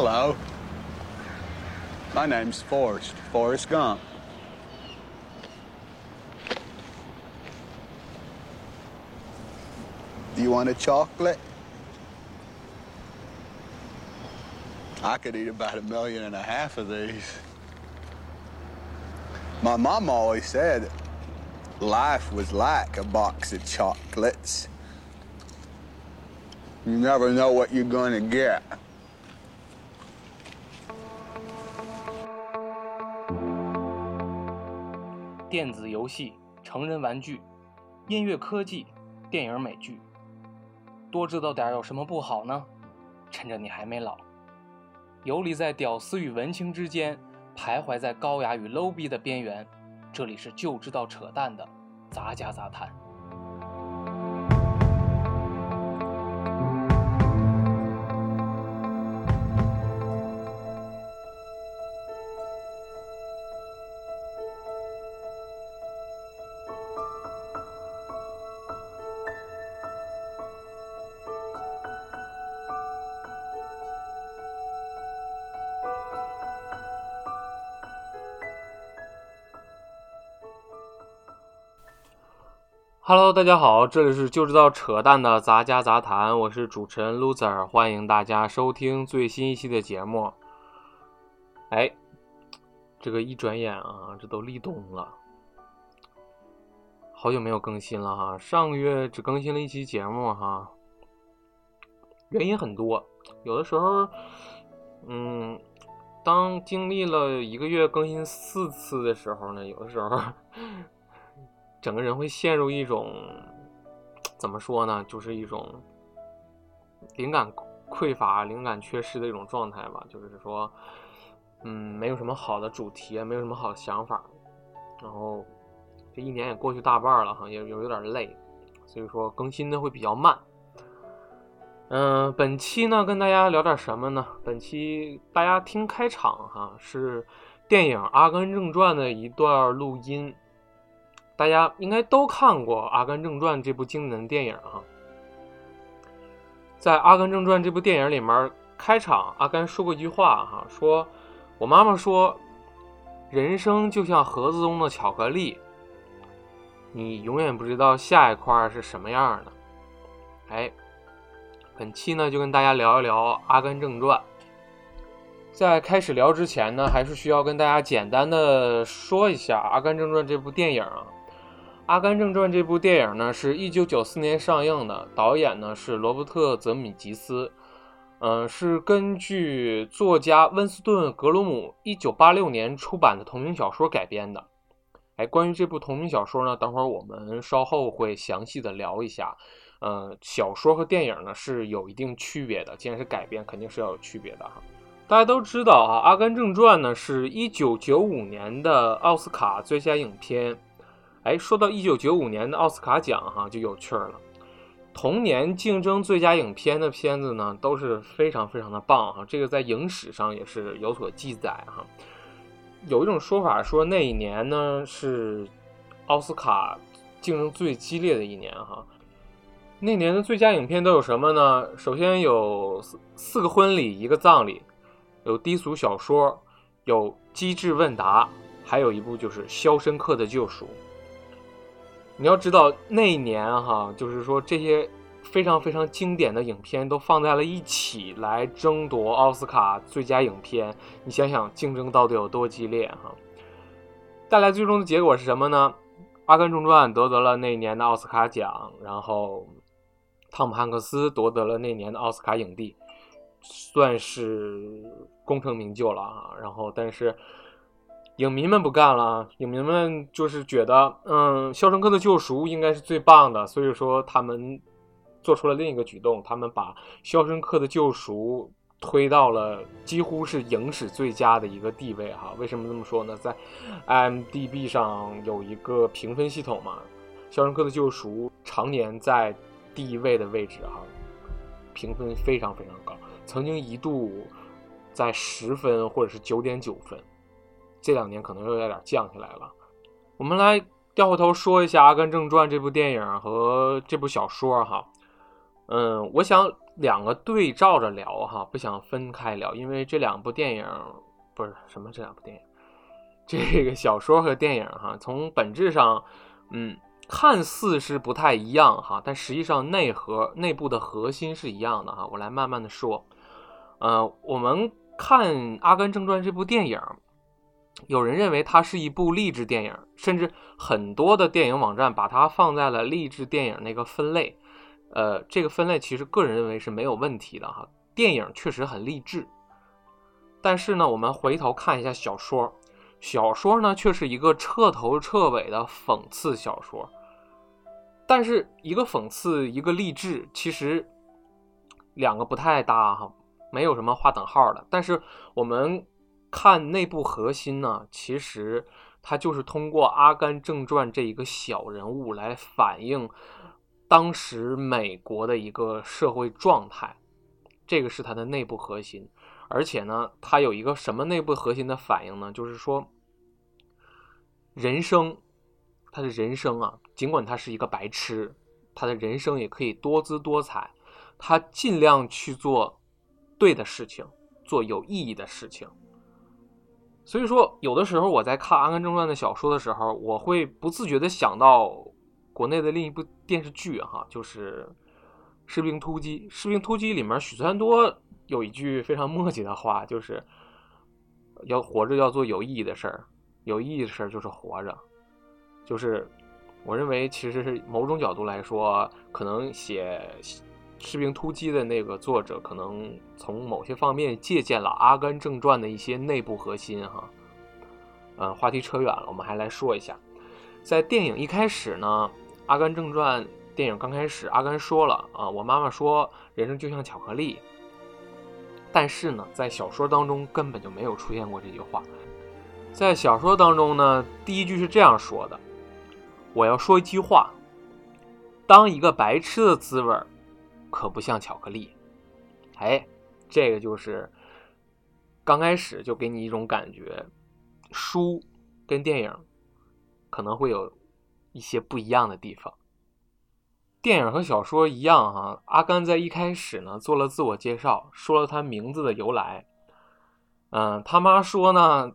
Hello. My name's Forrest, Forrest Gump. Do you want a chocolate? I could eat about a million and a half of these. My mom always said life was like a box of chocolates. You never know what you're to get. 电子游戏、成人玩具、音乐科技、电影美剧，多知道点有什么不好呢？趁着你还没老，游离在屌丝与文青之间，徘徊在高雅与 low 逼的边缘，这里是就知道扯淡的杂家杂谈。Hello，大家好，这里是就知道扯淡的杂家杂谈，我是主持人 Loser，欢迎大家收听最新一期的节目。哎，这个一转眼啊，这都立冬了，好久没有更新了哈，上个月只更新了一期节目哈，原因很多，有的时候，嗯，当经历了一个月更新四次的时候呢，有的时候。整个人会陷入一种怎么说呢？就是一种灵感匮乏、灵感缺失的一种状态吧。就是说，嗯，没有什么好的主题，没有什么好的想法。然后这一年也过去大半了哈，也有有点累，所以说更新的会比较慢。嗯，本期呢跟大家聊点什么呢？本期大家听开场哈，是电影《阿甘正传》的一段录音。大家应该都看过《阿甘正传》这部经典的电影啊，在《阿甘正传》这部电影里面，开场阿甘说过一句话哈，说：“我妈妈说，人生就像盒子中的巧克力，你永远不知道下一块是什么样的。”哎，本期呢就跟大家聊一聊《阿甘正传》。在开始聊之前呢，还是需要跟大家简单的说一下《阿甘正传》这部电影啊。《阿甘正传》这部电影呢，是一九九四年上映的，导演呢是罗伯特·泽米吉斯，嗯，是根据作家温斯顿·格鲁姆一九八六年出版的同名小说改编的。哎，关于这部同名小说呢，等会儿我们稍后会详细的聊一下。嗯，小说和电影呢是有一定区别的，既然是改编，肯定是要有区别的哈。大家都知道啊，《阿甘正传》呢是一九九五年的奥斯卡最佳影片。哎，说到一九九五年的奥斯卡奖哈，就有趣儿了。同年竞争最佳影片的片子呢，都是非常非常的棒哈。这个在影史上也是有所记载哈。有一种说法说那一年呢是奥斯卡竞争最激烈的一年哈。那年的最佳影片都有什么呢？首先有四四个婚礼一个葬礼，有低俗小说，有机智问答，还有一部就是《肖申克的救赎》。你要知道那一年哈，就是说这些非常非常经典的影片都放在了一起来争夺奥斯卡最佳影片，你想想竞争到底有多激烈哈？带来最终的结果是什么呢？《阿甘正传》夺得了那年的奥斯卡奖，然后汤姆汉克斯夺得了那年的奥斯卡影帝，算是功成名就了啊。然后但是。影迷们不干了，影迷们就是觉得，嗯，《肖申克的救赎》应该是最棒的，所以说他们做出了另一个举动，他们把《肖申克的救赎》推到了几乎是影史最佳的一个地位哈。为什么这么说呢？在 m d b 上有一个评分系统嘛，《肖申克的救赎》常年在第一位的位置哈，评分非常非常高，曾经一度在十分或者是九点九分。这两年可能又有点降下来了。我们来掉回头说一下《阿甘正传》这部电影和这部小说哈。嗯，我想两个对照着聊哈，不想分开聊，因为这两部电影不是什么这两部电影，这个小说和电影哈，从本质上，嗯，看似是不太一样哈，但实际上内核内部的核心是一样的哈。我来慢慢的说，呃，我们看《阿甘正传》这部电影，有人认为它是一部励志电影，甚至很多的电影网站把它放在了励志电影那个分类。呃，这个分类其实个人认为是没有问题的哈。电影确实很励志，但是呢，我们回头看一下小说，小说呢却是一个彻头彻尾的讽刺小说。但是一个讽刺，一个励志，其实两个不太搭哈，没有什么划等号的。但是我们看内部核心呢，其实它就是通过《阿甘正传》这一个小人物来反映。当时美国的一个社会状态，这个是它的内部核心，而且呢，它有一个什么内部核心的反应呢？就是说，人生，他的人生啊，尽管他是一个白痴，他的人生也可以多姿多彩，他尽量去做对的事情，做有意义的事情。所以说，有的时候我在看《阿甘正传》的小说的时候，我会不自觉的想到。国内的另一部电视剧哈，就是《士兵突击》。《士兵突击》里面许三多有一句非常墨迹的话，就是要活着要做有意义的事儿，有意义的事儿就是活着。就是我认为，其实是某种角度来说，可能写《士兵突击》的那个作者，可能从某些方面借鉴了《阿甘正传》的一些内部核心哈。嗯，话题扯远了，我们还来说一下，在电影一开始呢。《阿甘正传》电影刚开始，阿甘说了啊，我妈妈说人生就像巧克力。但是呢，在小说当中根本就没有出现过这句话。在小说当中呢，第一句是这样说的：“我要说一句话，当一个白痴的滋味可不像巧克力。”哎，这个就是刚开始就给你一种感觉，书跟电影可能会有。一些不一样的地方。电影和小说一样哈，阿甘在一开始呢做了自我介绍，说了他名字的由来。嗯，他妈说呢，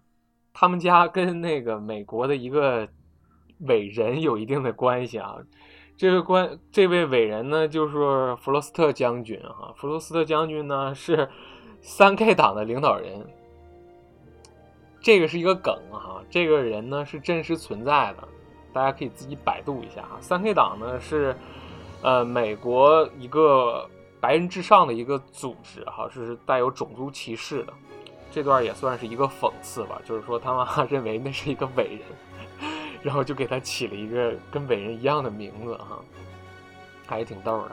他们家跟那个美国的一个伟人有一定的关系啊。这个关，这位伟人呢就是弗罗斯特将军哈。弗罗斯特将军呢是三 K 党的领导人。这个是一个梗哈，这个人呢是真实存在的。大家可以自己百度一下哈，三 K 党呢是，呃，美国一个白人至上的一个组织哈，是带有种族歧视的。这段也算是一个讽刺吧，就是说他妈 认为那是一个伟人，然后就给他起了一个跟伟人一样的名字哈，还挺逗的。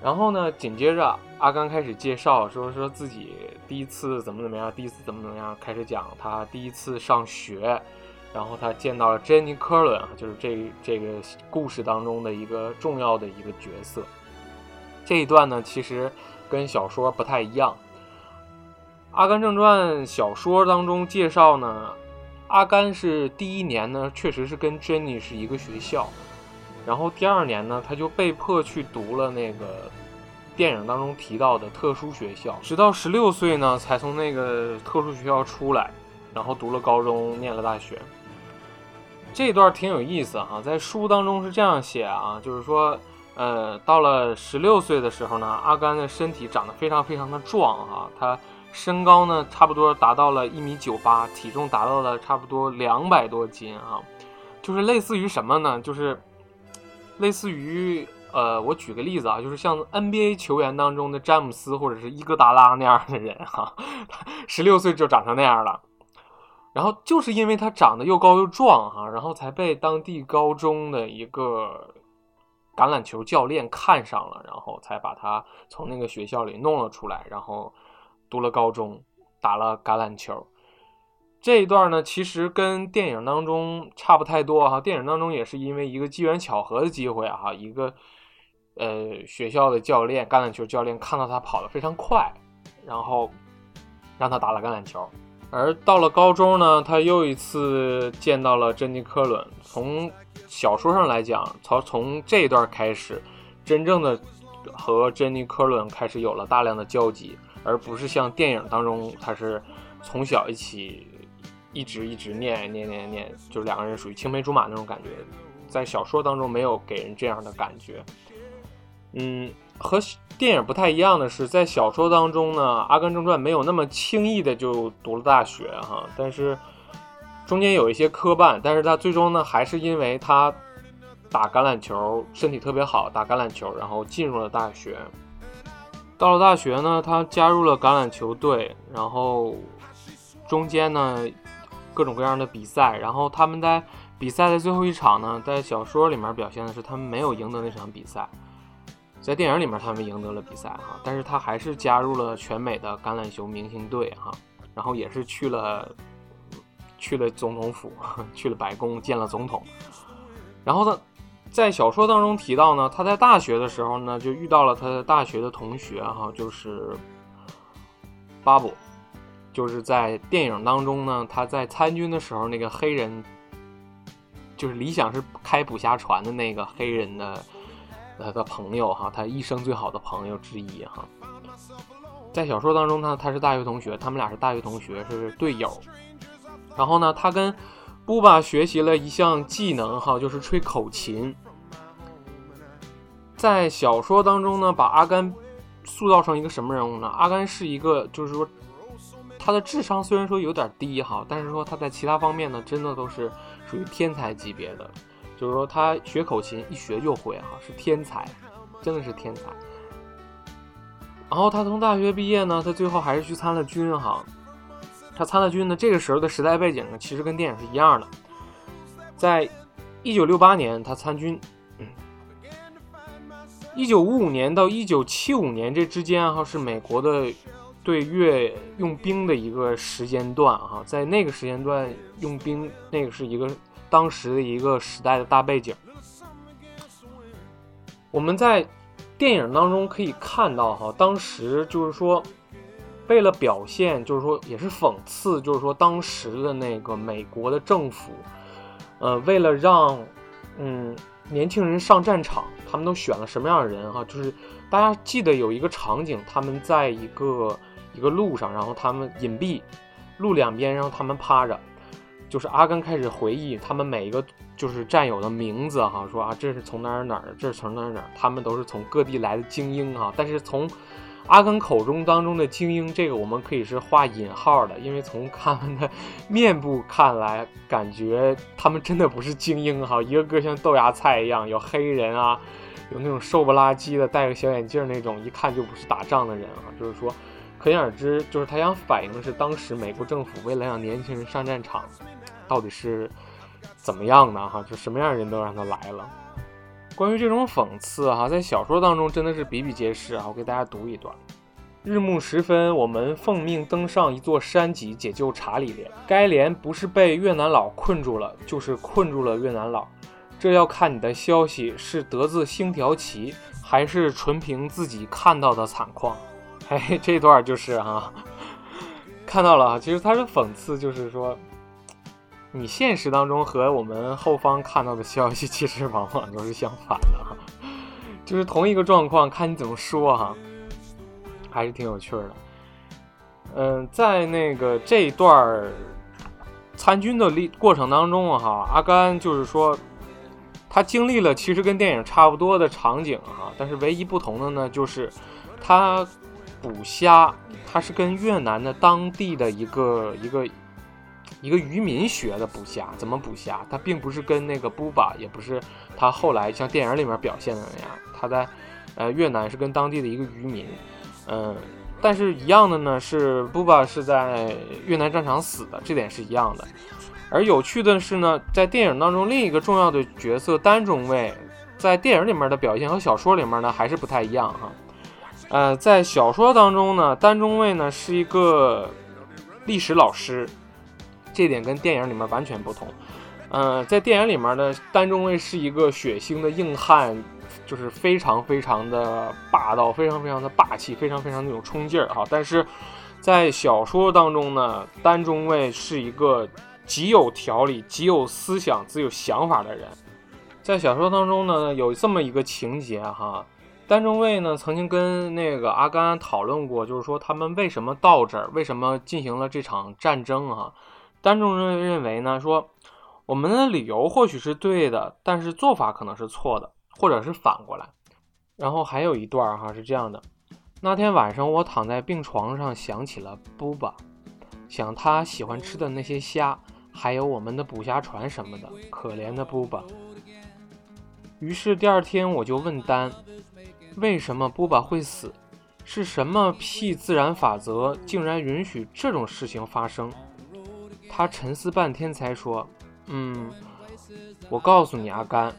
然后呢，紧接着阿甘开始介绍，说说自己第一次怎么怎么样，第一次怎么怎么样，开始讲他第一次上学。然后他见到了珍妮·科伦啊，就是这这个故事当中的一个重要的一个角色。这一段呢，其实跟小说不太一样。《阿甘正传》小说当中介绍呢，阿甘是第一年呢，确实是跟珍妮是一个学校，然后第二年呢，他就被迫去读了那个电影当中提到的特殊学校，直到十六岁呢，才从那个特殊学校出来，然后读了高中，念了大学。这段挺有意思哈，在书当中是这样写啊，就是说，呃，到了十六岁的时候呢，阿甘的身体长得非常非常的壮啊，他身高呢差不多达到了一米九八，体重达到了差不多两百多斤啊，就是类似于什么呢？就是类似于呃，我举个例子啊，就是像 NBA 球员当中的詹姆斯或者是伊戈达拉那样的人哈，十六岁就长成那样了。然后就是因为他长得又高又壮哈，然后才被当地高中的一个橄榄球教练看上了，然后才把他从那个学校里弄了出来，然后读了高中，打了橄榄球。这一段呢，其实跟电影当中差不太多哈。电影当中也是因为一个机缘巧合的机会哈，一个呃学校的教练，橄榄球教练看到他跑得非常快，然后让他打了橄榄球。而到了高中呢，他又一次见到了珍妮·科伦。从小说上来讲，从从这一段开始，真正的和珍妮科伦开始有了大量的交集，而不是像电影当中他是从小一起一直一直念念念念，就是两个人属于青梅竹马那种感觉。在小说当中没有给人这样的感觉。嗯，和电影不太一样的是，在小说当中呢，《阿甘正传》没有那么轻易的就读了大学哈，但是中间有一些磕绊，但是他最终呢，还是因为他打橄榄球身体特别好，打橄榄球，然后进入了大学。到了大学呢，他加入了橄榄球队，然后中间呢各种各样的比赛，然后他们在比赛的最后一场呢，在小说里面表现的是他们没有赢得那场比赛。在电影里面，他们赢得了比赛哈，但是他还是加入了全美的橄榄球明星队哈，然后也是去了去了总统府，去了白宫见了总统。然后呢，在小说当中提到呢，他在大学的时候呢，就遇到了他的大学的同学哈，就是巴布，就是在电影当中呢，他在参军的时候那个黑人，就是理想是开捕虾船的那个黑人的。他的朋友哈，他一生最好的朋友之一哈，在小说当中呢，他是大学同学，他们俩是大学同学，是队友。然后呢，他跟布巴学习了一项技能哈，就是吹口琴。在小说当中呢，把阿甘塑造成一个什么人物呢？阿甘是一个，就是说他的智商虽然说有点低哈，但是说他在其他方面呢，真的都是属于天才级别的。就是说，他学口琴一学就会哈，是天才，真的是天才。然后他从大学毕业呢，他最后还是去参了军哈。他参了军呢，这个时候的时代背景呢，其实跟电影是一样的。在一九六八年，他参军。一九五五年到一九七五年这之间哈，是美国的对越用兵的一个时间段哈，在那个时间段用兵，那个是一个。当时的一个时代的大背景，我们在电影当中可以看到，哈，当时就是说，为了表现，就是说也是讽刺，就是说当时的那个美国的政府，呃，为了让嗯年轻人上战场，他们都选了什么样的人？哈，就是大家记得有一个场景，他们在一个一个路上，然后他们隐蔽，路两边，让他们趴着。就是阿甘开始回忆他们每一个就是战友的名字哈，说啊这是从哪儿哪儿，这是从哪儿哪儿，他们都是从各地来的精英哈。但是从阿甘口中当中的精英，这个我们可以是画引号的，因为从他们的面部看来，感觉他们真的不是精英哈，一个个像豆芽菜一样，有黑人啊，有那种瘦不拉几的戴个小眼镜那种，一看就不是打仗的人啊。就是说，可想而知，就是他想反映的是当时美国政府为了让年轻人上战场。到底是怎么样的哈？就什么样的人都让他来了。关于这种讽刺哈，在小说当中真的是比比皆是啊。我给大家读一段：日暮时分，我们奉命登上一座山脊，解救查理连。该连不是被越南佬困住了，就是困住了越南佬。这要看你的消息是得自星条旗，还是纯凭自己看到的惨况。嘿，这段就是哈，看到了啊。其实他是讽刺，就是说。你现实当中和我们后方看到的消息，其实往往都是相反的哈，就是同一个状况，看你怎么说哈，还是挺有趣的。嗯，在那个这一段参军的历过程当中哈，阿甘就是说，他经历了其实跟电影差不多的场景哈，但是唯一不同的呢，就是他捕虾，他是跟越南的当地的一个一个。一个渔民学的捕虾，怎么捕虾？他并不是跟那个布巴，也不是他后来像电影里面表现的那样。他在呃越南是跟当地的一个渔民，嗯，但是一样的呢是布巴是在越南战场死的，这点是一样的。而有趣的是呢，在电影当中另一个重要的角色单中尉，在电影里面的表现和小说里面呢还是不太一样哈。呃，在小说当中呢，单中尉呢是一个历史老师。这点跟电影里面完全不同，嗯，在电影里面呢，单中尉是一个血腥的硬汉，就是非常非常的霸道，非常非常的霸气，非常非常那种冲劲儿哈。但是在小说当中呢，单中尉是一个极有条理、极有思想、极有想法的人。在小说当中呢，有这么一个情节哈，丹中尉呢曾经跟那个阿甘讨论过，就是说他们为什么到这儿，为什么进行了这场战争啊？丹中尉认为呢，说我们的理由或许是对的，但是做法可能是错的，或者是反过来。然后还有一段哈是这样的：那天晚上我躺在病床上，想起了布巴，想他喜欢吃的那些虾，还有我们的捕虾船什么的。可怜的布巴。于是第二天我就问丹。为什么波巴会死？是什么屁自然法则竟然允许这种事情发生？他沉思半天才说：“嗯，我告诉你，阿甘，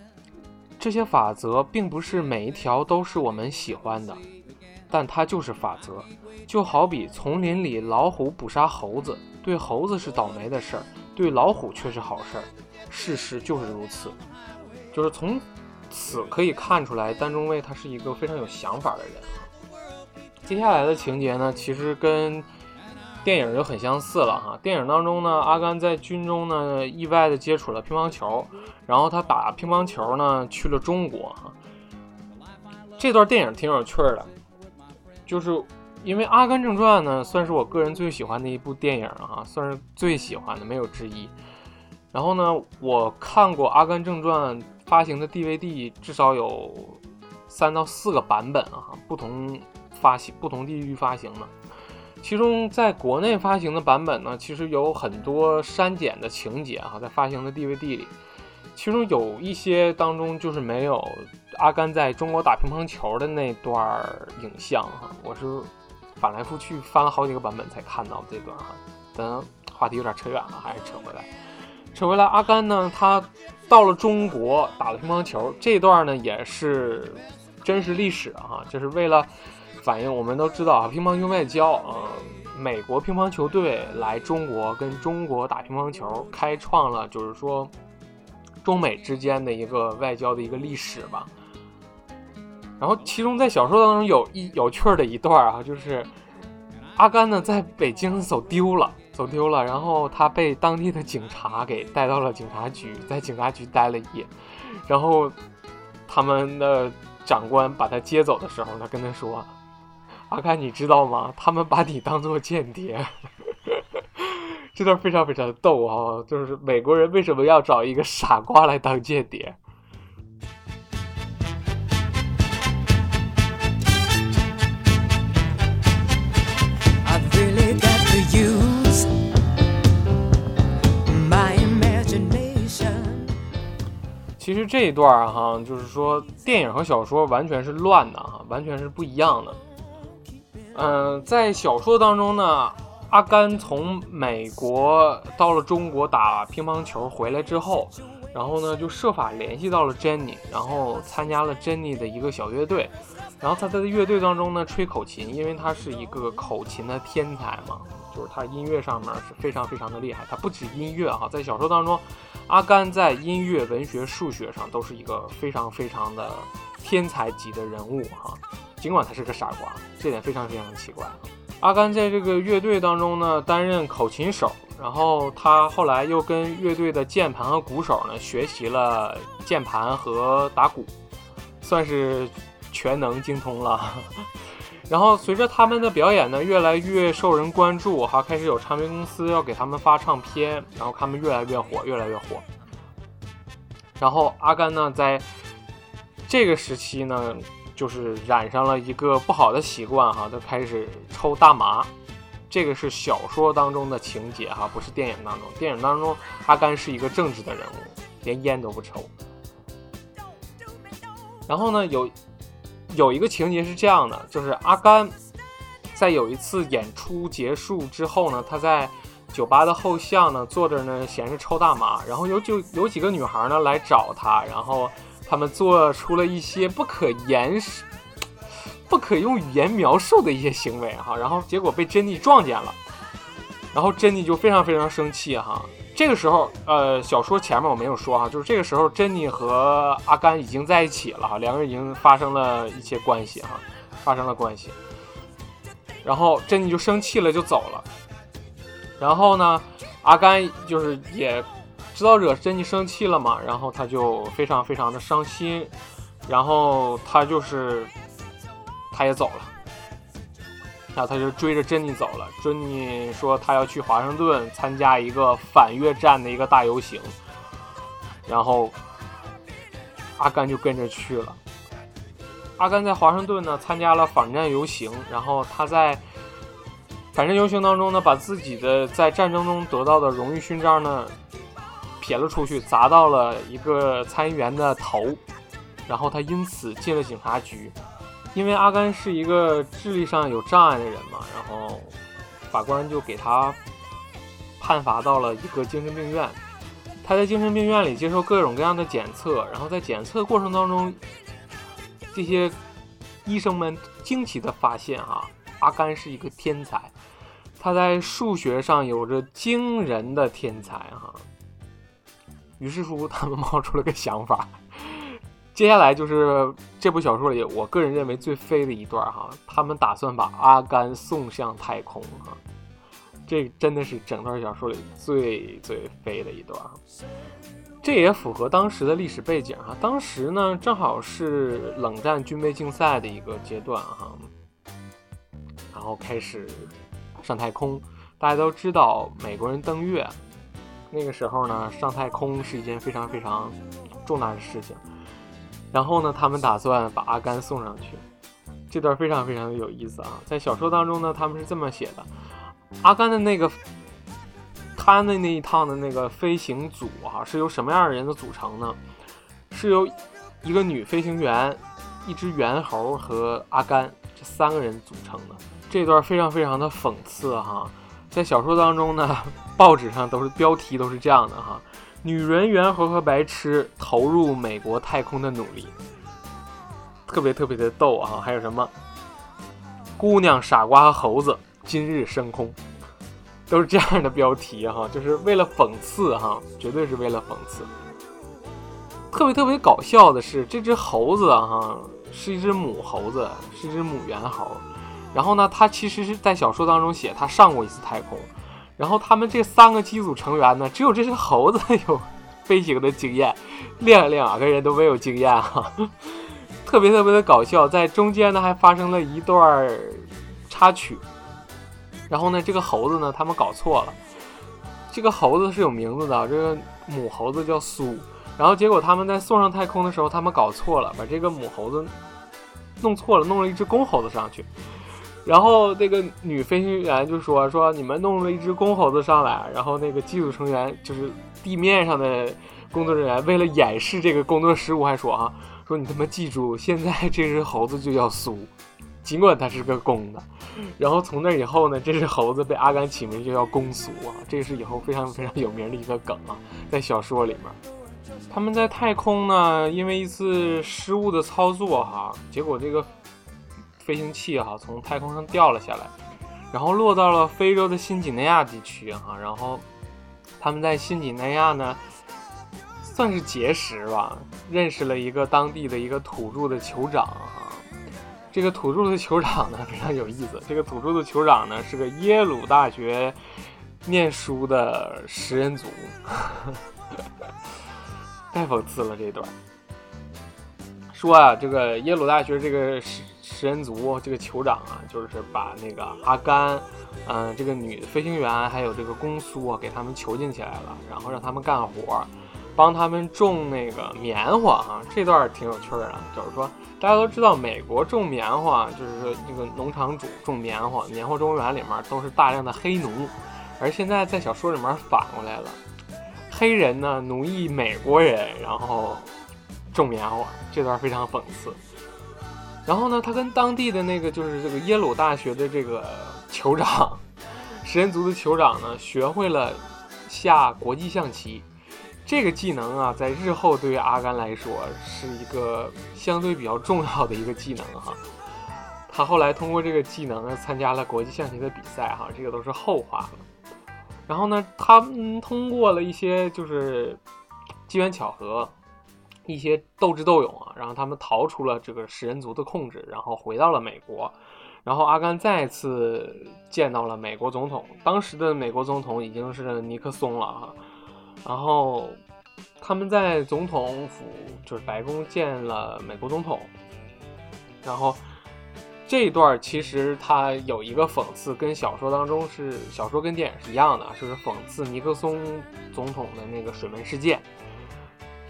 这些法则并不是每一条都是我们喜欢的，但它就是法则。就好比丛林里老虎捕杀猴子，对猴子是倒霉的事儿，对老虎却是好事儿。事实就是如此，就是从。”此可以看出来，丹中尉他是一个非常有想法的人。接下来的情节呢，其实跟电影就很相似了哈。电影当中呢，阿甘在军中呢意外的接触了乒乓球，然后他打乒乓球呢去了中国哈。这段电影挺有趣的，就是因为《阿甘正传》呢算是我个人最喜欢的一部电影啊，算是最喜欢的没有之一。然后呢，我看过《阿甘正传》。发行的 DVD 至少有三到四个版本啊，不同发行、不同地域发行的。其中在国内发行的版本呢，其实有很多删减的情节哈，在发行的 DVD 里，其中有一些当中就是没有阿甘在中国打乒乓球的那段影像哈。我是翻来覆去翻了好几个版本才看到这段哈。咱话题有点扯远了，还是扯回来。扯回来，阿甘呢，他。到了中国打了乒乓球，这段呢也是真实历史啊，就是为了反映我们都知道啊，乒乓球外交啊，美国乒乓球队来中国跟中国打乒乓球，开创了就是说中美之间的一个外交的一个历史吧。然后其中在小说当中有一有趣的一段啊，就是阿甘呢在北京走丢了。走丢了，然后他被当地的警察给带到了警察局，在警察局待了一夜，然后他们的长官把他接走的时候，他跟他说：“阿甘，你知道吗？他们把你当做间谍。”这段非常非常的逗啊！就是美国人为什么要找一个傻瓜来当间谍？其实这一段哈，就是说电影和小说完全是乱的哈，完全是不一样的。嗯，在小说当中呢，阿甘从美国到了中国打乒乓球回来之后，然后呢就设法联系到了珍妮，然后参加了珍妮的一个小乐队。然后他在乐队当中呢吹口琴，因为他是一个口琴的天才嘛，就是他音乐上面是非常非常的厉害。他不止音乐哈，在小说当中。阿甘在音乐、文学、数学上都是一个非常非常的天才级的人物哈，尽管他是个傻瓜，这点非常非常奇怪。阿甘在这个乐队当中呢，担任口琴手，然后他后来又跟乐队的键盘和鼓手呢学习了键盘和打鼓，算是全能精通了。然后随着他们的表演呢越来越受人关注，哈，开始有唱片公司要给他们发唱片，然后他们越来越火，越来越火。然后阿甘呢，在这个时期呢，就是染上了一个不好的习惯，哈，他开始抽大麻。这个是小说当中的情节，哈，不是电影当中。电影当中，阿甘是一个正直的人物，连烟都不抽。然后呢，有。有一个情节是这样的，就是阿甘在有一次演出结束之后呢，他在酒吧的后巷呢坐着呢，闲着抽大麻，然后有就有几个女孩呢来找他，然后他们做出了一些不可言、不可用语言描述的一些行为哈，然后结果被珍妮撞见了，然后珍妮就非常非常生气哈。这个时候，呃，小说前面我没有说哈，就是这个时候，珍妮和阿甘已经在一起了哈，两个人已经发生了一些关系哈，发生了关系。然后珍妮就生气了，就走了。然后呢，阿甘就是也知道惹珍妮生气了嘛，然后他就非常非常的伤心，然后他就是他也走了。然后他就追着珍妮走了。珍妮说他要去华盛顿参加一个反越战的一个大游行，然后阿甘就跟着去了。阿甘在华盛顿呢参加了反战游行，然后他在反战游行当中呢，把自己的在战争中得到的荣誉勋章呢撇了出去，砸到了一个参议员的头，然后他因此进了警察局。因为阿甘是一个智力上有障碍的人嘛，然后法官就给他判罚到了一个精神病院。他在精神病院里接受各种各样的检测，然后在检测过程当中，这些医生们惊奇的发现啊，阿甘是一个天才，他在数学上有着惊人的天才哈。于是乎，他们冒出了个想法。接下来就是这部小说里，我个人认为最飞的一段哈，他们打算把阿甘送向太空哈，这真的是整段小说里最最飞的一段，这也符合当时的历史背景哈，当时呢正好是冷战军备竞赛的一个阶段哈，然后开始上太空，大家都知道美国人登月，那个时候呢上太空是一件非常非常重大的事情。然后呢，他们打算把阿甘送上去，这段非常非常的有意思啊。在小说当中呢，他们是这么写的：阿甘的那个他的那一趟的那个飞行组啊，是由什么样的人的组成呢？是由一个女飞行员、一只猿猴和阿甘这三个人组成的。这段非常非常的讽刺哈，在小说当中呢，报纸上都是标题都是这样的哈。女人、猿猴和白痴投入美国太空的努力，特别特别的逗啊！还有什么姑娘、傻瓜和猴子今日升空，都是这样的标题哈，就是为了讽刺哈，绝对是为了讽刺。特别特别搞笑的是，这只猴子哈是一只母猴子，是一只母猿猴。然后呢，它其实是在小说当中写，它上过一次太空。然后他们这三个机组成员呢，只有这只猴子有 飞行的经验，另两个人都没有经验哈，特别特别的搞笑。在中间呢，还发生了一段插曲。然后呢，这个猴子呢，他们搞错了，这个猴子是有名字的，这个母猴子叫苏。然后结果他们在送上太空的时候，他们搞错了，把这个母猴子弄错了，弄了一只公猴子上去。然后那个女飞行员就说：“说你们弄了一只公猴子上来。”然后那个机组成员就是地面上的工作人员，为了掩饰这个工作失误，还说：“啊，说你他妈记住，现在这只猴子就叫苏，尽管它是个公的。”然后从那以后呢，这只猴子被阿甘起名就叫公苏啊，这是以后非常非常有名的一个梗啊，在小说里面。他们在太空呢，因为一次失误的操作哈，结果这个。飞行器哈从太空上掉了下来，然后落到了非洲的新几内亚地区哈，然后他们在新几内亚呢算是结识吧，认识了一个当地的一个土著的酋长哈。这个土著的酋长呢 非常有意思，这个土著的酋长呢是个耶鲁大学念书的食人族，太讽刺了这段。说啊，这个耶鲁大学这个食食人族这个酋长啊，就是把那个阿甘，嗯，这个女飞行员还有这个公苏啊，给他们囚禁起来了，然后让他们干活，帮他们种那个棉花啊。这段挺有趣的，就是说大家都知道，美国种棉花，就是说那个农场主种棉花，棉花庄园里面都是大量的黑奴，而现在在小说里面反过来了，黑人呢奴役美国人，然后。种棉花这段非常讽刺，然后呢，他跟当地的那个就是这个耶鲁大学的这个酋长，食人族的酋长呢，学会了下国际象棋，这个技能啊，在日后对于阿甘来说是一个相对比较重要的一个技能哈。他后来通过这个技能呢，参加了国际象棋的比赛哈，这个都是后话了。然后呢，他们通过了一些就是机缘巧合。一些斗智斗勇啊，然后他们逃出了这个食人族的控制，然后回到了美国。然后阿甘再次见到了美国总统，当时的美国总统已经是尼克松了哈。然后他们在总统府，就是白宫见了美国总统。然后这一段其实他有一个讽刺，跟小说当中是小说跟电影是一样的，就是讽刺尼克松总统的那个水门事件。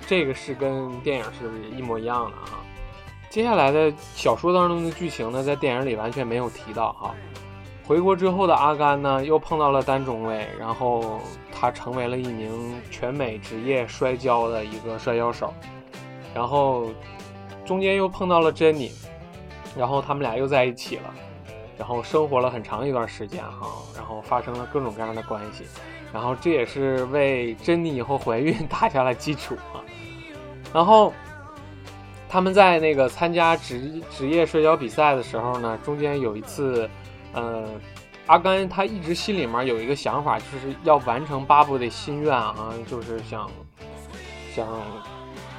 这个是跟电影是一模一样的啊。接下来的小说当中的剧情呢，在电影里完全没有提到哈。回国之后的阿甘呢，又碰到了单中尉，然后他成为了一名全美职业摔跤的一个摔跤手，然后中间又碰到了珍妮，然后他们俩又在一起了，然后生活了很长一段时间哈，然后发生了各种各样的关系，然后这也是为珍妮以后怀孕 打下了基础啊。然后他们在那个参加职职业摔跤比赛的时候呢，中间有一次。呃，阿甘他一直心里面有一个想法，就是要完成巴布的心愿啊，就是想想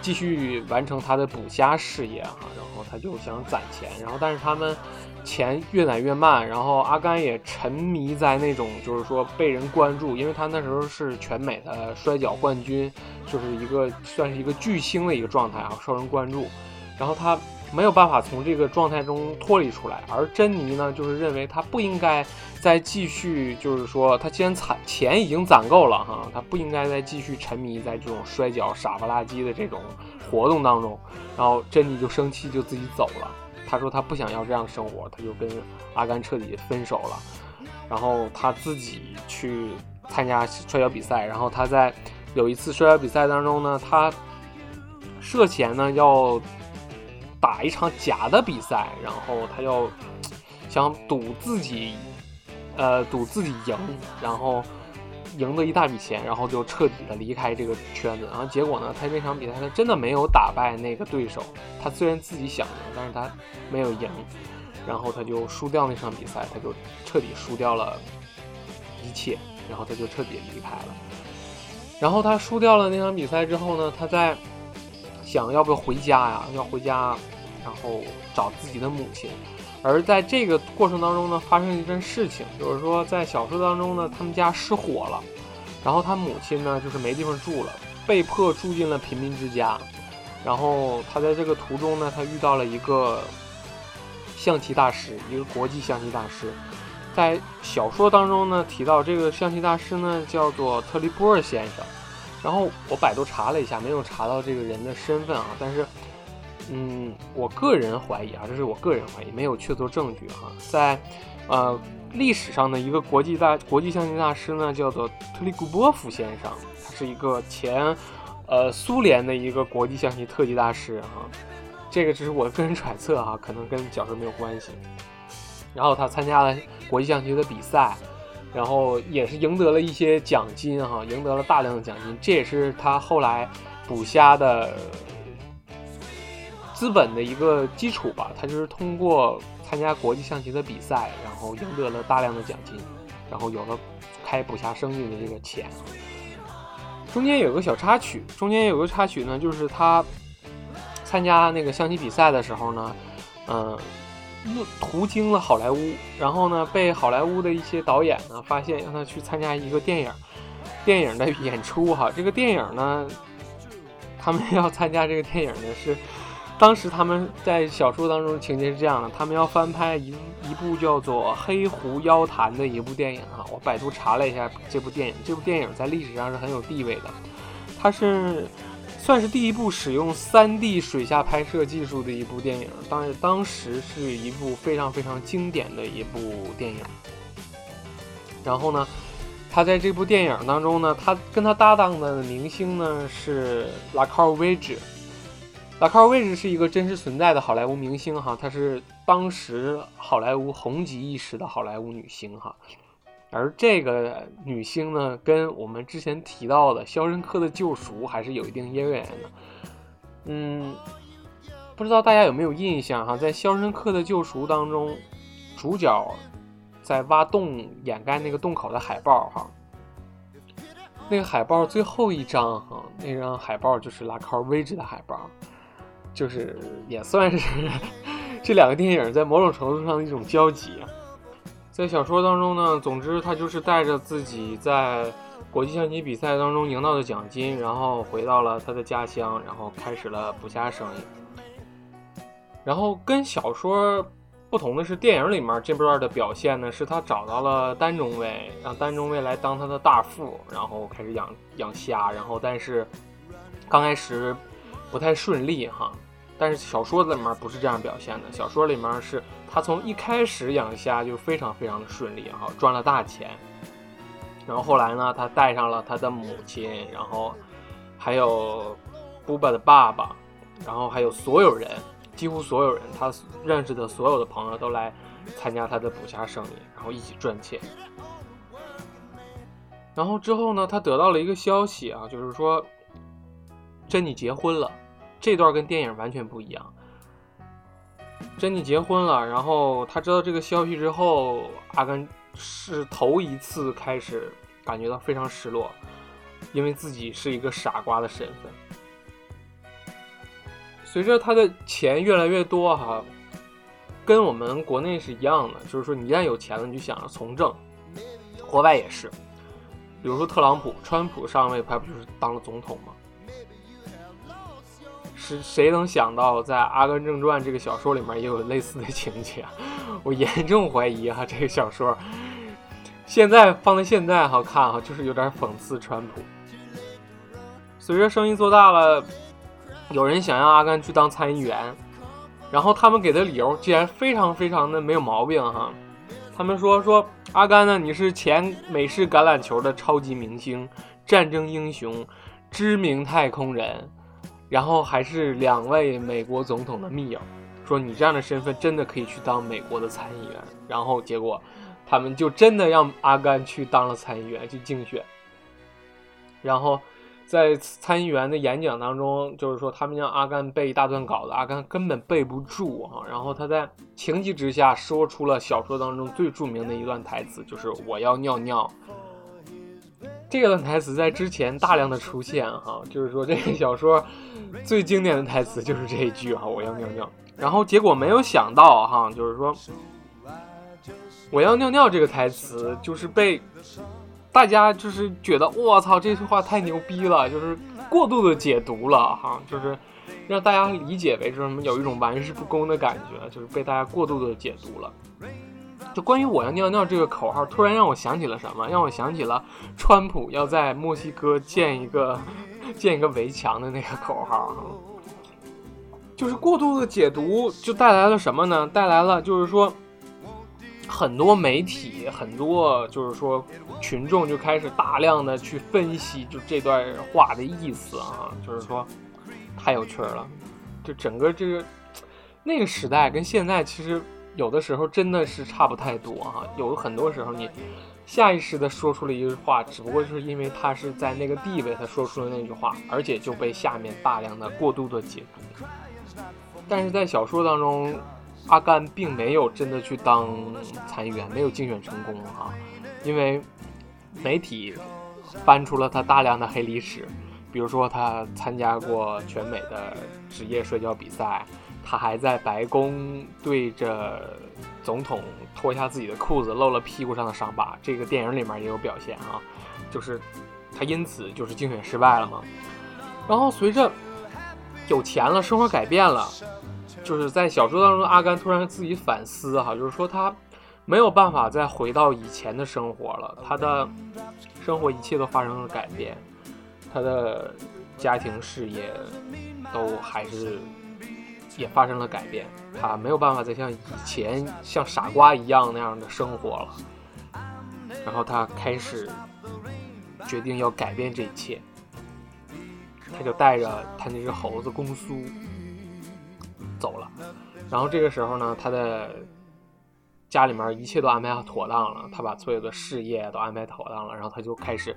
继续完成他的捕虾事业哈，然后他就想攒钱，然后但是他们钱越攒越慢，然后阿甘也沉迷在那种就是说被人关注，因为他那时候是全美的摔跤冠军，就是一个算是一个巨星的一个状态啊，受人关注，然后他。没有办法从这个状态中脱离出来，而珍妮呢，就是认为他不应该再继续，就是说他既然攒钱已经攒够了哈，他不应该再继续沉迷在这种摔跤傻不拉几的这种活动当中。然后珍妮就生气，就自己走了。他说他不想要这样的生活，他就跟阿甘彻底分手了。然后他自己去参加摔跤比赛，然后他在有一次摔跤比赛当中呢，他涉嫌呢要。打一场假的比赛，然后他要 想赌自己，呃，赌自己赢，然后赢得一大笔钱，然后就彻底的离开这个圈子。然后结果呢，他这场比赛他真的没有打败那个对手，他虽然自己想赢，但是他没有赢，然后他就输掉那场比赛，他就彻底输掉了一切，然后他就彻底离开了。然后他输掉了那场比赛之后呢，他在想要不要回家呀？要回家。然后找自己的母亲，而在这个过程当中呢，发生一件事情，就是说在小说当中呢，他们家失火了，然后他母亲呢就是没地方住了，被迫住进了贫民之家。然后他在这个途中呢，他遇到了一个象棋大师，一个国际象棋大师。在小说当中呢，提到这个象棋大师呢叫做特里波尔先生。然后我百度查了一下，没有查到这个人的身份啊，但是。嗯，我个人怀疑啊，这是我个人怀疑，没有确凿证据哈。在，呃，历史上的一个国际大国际象棋大师呢，叫做特里古波夫先生，他是一个前，呃，苏联的一个国际象棋特级大师哈。这个只是我个人揣测哈，可能跟角色没有关系。然后他参加了国际象棋的比赛，然后也是赢得了一些奖金哈，赢得了大量的奖金，这也是他后来捕虾的。资本的一个基础吧，他就是通过参加国际象棋的比赛，然后赢得了大量的奖金，然后有了开捕虾生意的这个钱。中间有个小插曲，中间有个插曲呢，就是他参加那个象棋比赛的时候呢，嗯，途经了好莱坞，然后呢被好莱坞的一些导演呢发现，让他去参加一个电影，电影的演出哈。这个电影呢，他们要参加这个电影呢是。当时他们在小说当中情节是这样的，他们要翻拍一一部叫做《黑狐妖谈》的一部电影啊。我百度查了一下这部电影，这部电影在历史上是很有地位的，它是算是第一部使用 3D 水下拍摄技术的一部电影，当当时是一部非常非常经典的一部电影。然后呢，他在这部电影当中呢，他跟他搭档的明星呢是拉卡尔维 e。拉卡尔维治是一个真实存在的好莱坞明星哈，她是当时好莱坞红极一时的好莱坞女星哈。而这个女星呢，跟我们之前提到的《肖申克的救赎》还是有一定渊源的。嗯，不知道大家有没有印象哈，在《肖申克的救赎》当中，主角在挖洞掩盖那个洞口的海报哈，那个海报最后一张哈，那张海报就是拉卡尔维治的海报。就是也算是这两个电影在某种程度上的一种交集。在小说当中呢，总之他就是带着自己在国际象棋比赛当中赢到的奖金，然后回到了他的家乡，然后开始了捕虾生意。然后跟小说不同的是，电影里面这段的表现呢，是他找到了丹中尉，让丹中尉来当他的大副，然后开始养养虾，然后但是刚开始不太顺利哈。但是小说里面不是这样表现的，小说里面是他从一开始养虾就非常非常的顺利哈，赚了大钱。然后后来呢，他带上了他的母亲，然后还有布巴的爸爸，然后还有所有人，几乎所有人，他认识的所有的朋友都来参加他的捕虾生意，然后一起赚钱。然后之后呢，他得到了一个消息啊，就是说珍妮结婚了。这段跟电影完全不一样。珍妮结婚了，然后他知道这个消息之后，阿甘是头一次开始感觉到非常失落，因为自己是一个傻瓜的身份。随着他的钱越来越多，哈，跟我们国内是一样的，就是说你一旦有钱了，你就想着从政。国外也是，比如说特朗普、川普上位，他不就是当了总统吗？是谁能想到，在《阿甘正传》这个小说里面也有类似的情节？我严重怀疑哈，这个小说现在放在现在哈看哈，就是有点讽刺川普。随着生意做大了，有人想让阿甘去当参议员，然后他们给的理由竟然非常非常的没有毛病哈。他们说说阿甘呢，你是前美式橄榄球的超级明星、战争英雄、知名太空人。然后还是两位美国总统的密友，说你这样的身份真的可以去当美国的参议员。然后结果，他们就真的让阿甘去当了参议员去竞选。然后在参议员的演讲当中，就是说他们让阿甘背一大段稿子，阿甘根本背不住啊。然后他在情急之下说出了小说当中最著名的一段台词，就是“我要尿尿”。这个台词在之前大量的出现哈，就是说这个小说最经典的台词就是这一句哈，我要尿尿。然后结果没有想到哈，就是说我要尿尿这个台词就是被大家就是觉得我操这句话太牛逼了，就是过度的解读了哈，就是让大家理解为什么有一种玩世不恭的感觉，就是被大家过度的解读了。就关于我要尿尿这个口号，突然让我想起了什么？让我想起了川普要在墨西哥建一个建一个围墙的那个口号。就是过度的解读，就带来了什么呢？带来了就是说，很多媒体，很多就是说群众就开始大量的去分析，就这段话的意思啊，就是说太有趣了。就整个这个那个时代跟现在其实。有的时候真的是差不太多哈，有很多时候你下意识的说出了一句话，只不过是因为他是在那个地位，他说出了那句话，而且就被下面大量的过度的解读。但是在小说当中，阿甘并没有真的去当参议员，没有竞选成功哈，因为媒体翻出了他大量的黑历史，比如说他参加过全美的职业摔跤比赛。他还在白宫对着总统脱下自己的裤子，露了屁股上的伤疤。这个电影里面也有表现啊，就是他因此就是竞选失败了嘛。然后随着有钱了，生活改变了，就是在小说当中，阿甘突然自己反思哈，就是说他没有办法再回到以前的生活了，他的生活一切都发生了改变，他的家庭事业都还是。也发生了改变，他没有办法再像以前像傻瓜一样那样的生活了。然后他开始决定要改变这一切，他就带着他那只猴子公苏走了。然后这个时候呢，他的家里面一切都安排妥当了，他把所有的事业都安排妥当了，然后他就开始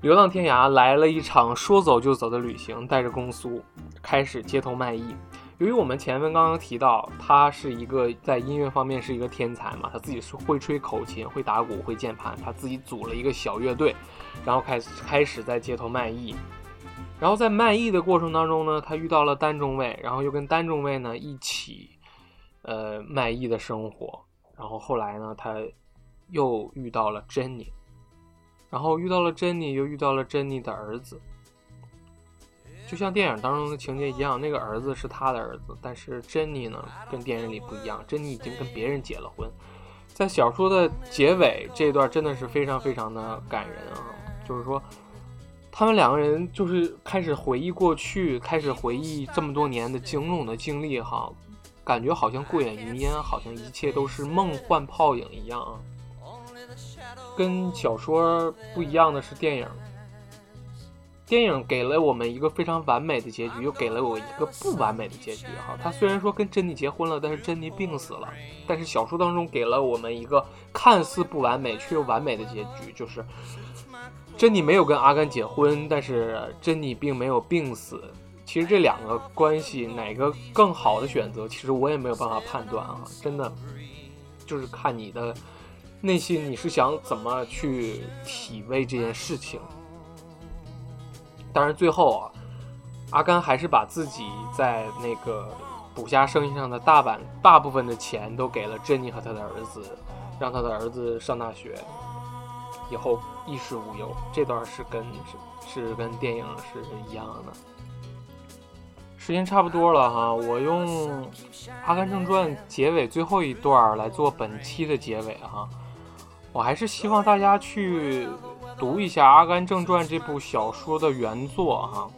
流浪天涯，来了一场说走就走的旅行，带着公苏开始街头卖艺。由于我们前面刚刚提到，他是一个在音乐方面是一个天才嘛，他自己是会吹口琴、会打鼓、会键盘，他自己组了一个小乐队，然后开始开始在街头卖艺。然后在卖艺的过程当中呢，他遇到了丹中尉，然后又跟丹中尉呢一起，呃，卖艺的生活。然后后来呢，他又遇到了珍妮，然后遇到了珍妮，又遇到了珍妮的儿子。就像电影当中的情节一样，那个儿子是他的儿子，但是珍妮呢，跟电影里不一样，珍妮已经跟别人结了婚。在小说的结尾这段真的是非常非常的感人啊，就是说他们两个人就是开始回忆过去，开始回忆这么多年的种种的经历哈，感觉好像过眼云烟，好像一切都是梦幻泡影一样啊。跟小说不一样的是电影。电影给了我们一个非常完美的结局，又给了我一个不完美的结局。哈，他虽然说跟珍妮结婚了，但是珍妮病死了。但是小说当中给了我们一个看似不完美却又完美的结局，就是珍妮没有跟阿甘结婚，但是珍妮并没有病死。其实这两个关系哪个更好的选择，其实我也没有办法判断啊，真的就是看你的内心，你是想怎么去体味这件事情。当然最后啊，阿甘还是把自己在那个捕虾生意上的大半大部分的钱都给了珍妮和他的儿子，让他的儿子上大学，以后衣食无忧。这段是跟是是跟电影是一样的。时间差不多了哈，我用《阿甘正传》结尾最后一段来做本期的结尾哈。我还是希望大家去。读一下《阿甘正传》这部小说的原作哈，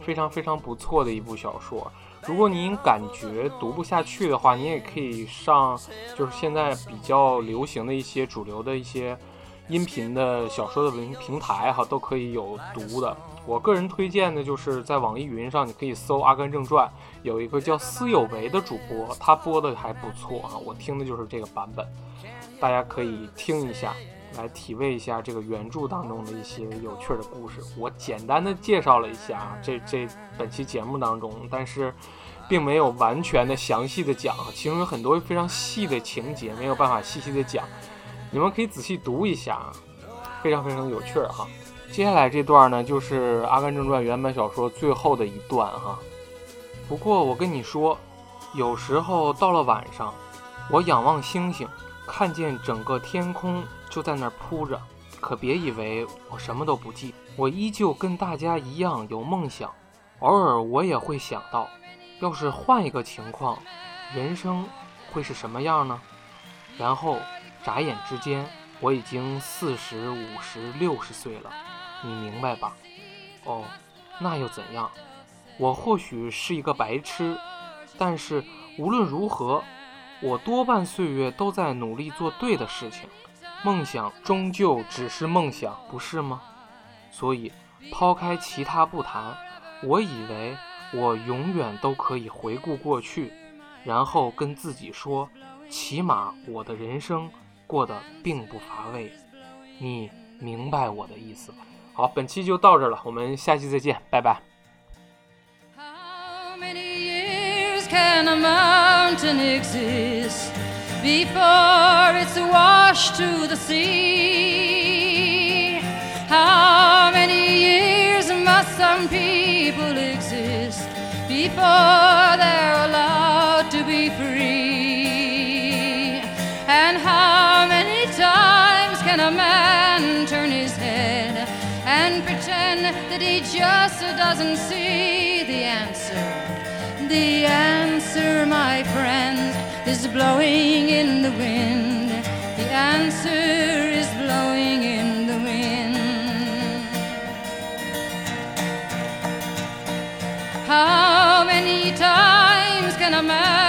非常非常不错的一部小说。如果您感觉读不下去的话，您也可以上就是现在比较流行的一些主流的一些音频的小说的平平台哈，都可以有读的。我个人推荐的就是在网易云上，你可以搜《阿甘正传》，有一个叫司有为的主播，他播的还不错啊，我听的就是这个版本，大家可以听一下。来体味一下这个原著当中的一些有趣的故事。我简单的介绍了一下啊，这这本期节目当中，但是并没有完全的详细的讲，其中有很多非常细的情节没有办法细细的讲。你们可以仔细读一下，非常非常有趣哈。接下来这段呢，就是《阿甘正传》原版小说最后的一段哈。不过我跟你说，有时候到了晚上，我仰望星星，看见整个天空。就在那儿铺着，可别以为我什么都不记，我依旧跟大家一样有梦想。偶尔我也会想到，要是换一个情况，人生会是什么样呢？然后眨眼之间，我已经四十五十六十岁了，你明白吧？哦，那又怎样？我或许是一个白痴，但是无论如何，我多半岁月都在努力做对的事情。梦想终究只是梦想，不是吗？所以，抛开其他不谈，我以为我永远都可以回顾过去，然后跟自己说，起码我的人生过得并不乏味。你明白我的意思吧？好，本期就到这了，我们下期再见，拜拜。Before it's washed to the sea. How many years must some people exist before they're allowed to be free? And how many times can a man turn his head and pretend that he just doesn't see the answer? The answer, my friends, is blowing in the wind. The answer is blowing in the wind. How many times can a man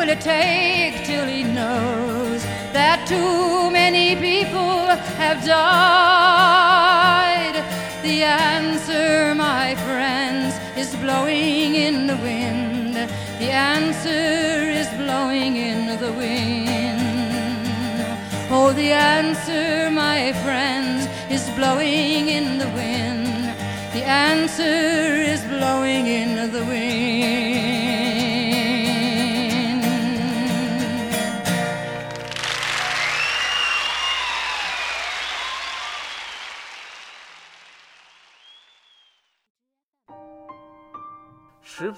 will it take till he knows that too many people have died? The answer, my friends, is blowing in the wind. The answer is blowing in the wind. Oh, the answer, my friends, is blowing in the wind. The answer is blowing in the wind.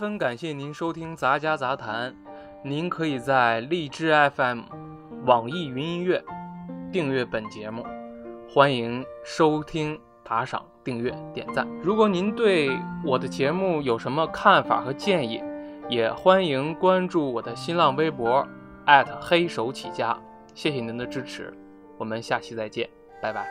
分感谢您收听《杂家杂谈》，您可以在荔枝 FM、网易云音乐订阅本节目，欢迎收听、打赏、订阅、点赞。如果您对我的节目有什么看法和建议，也欢迎关注我的新浪微博黑手起家。谢谢您的支持，我们下期再见，拜拜。